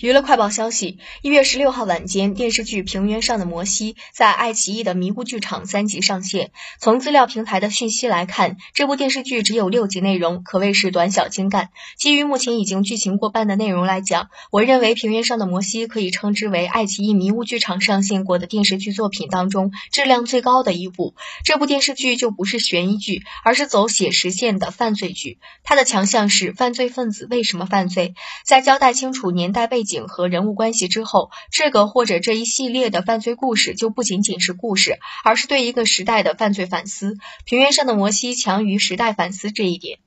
娱乐快报消息：一月十六号晚间，电视剧《平原上的摩西》在爱奇艺的迷雾剧场三集上线。从资料平台的讯息来看，这部电视剧只有六集内容，可谓是短小精干。基于目前已经剧情过半的内容来讲，我认为《平原上的摩西》可以称之为爱奇艺迷雾剧场上线过的电视剧作品当中质量最高的一部。这部电视剧就不是悬疑剧，而是走写实线的犯罪剧。它的强项是犯罪分子为什么犯罪，在交代清楚年代背景。景和人物关系之后，这个或者这一系列的犯罪故事就不仅仅是故事，而是对一个时代的犯罪反思。平原上的摩西强于时代反思这一点。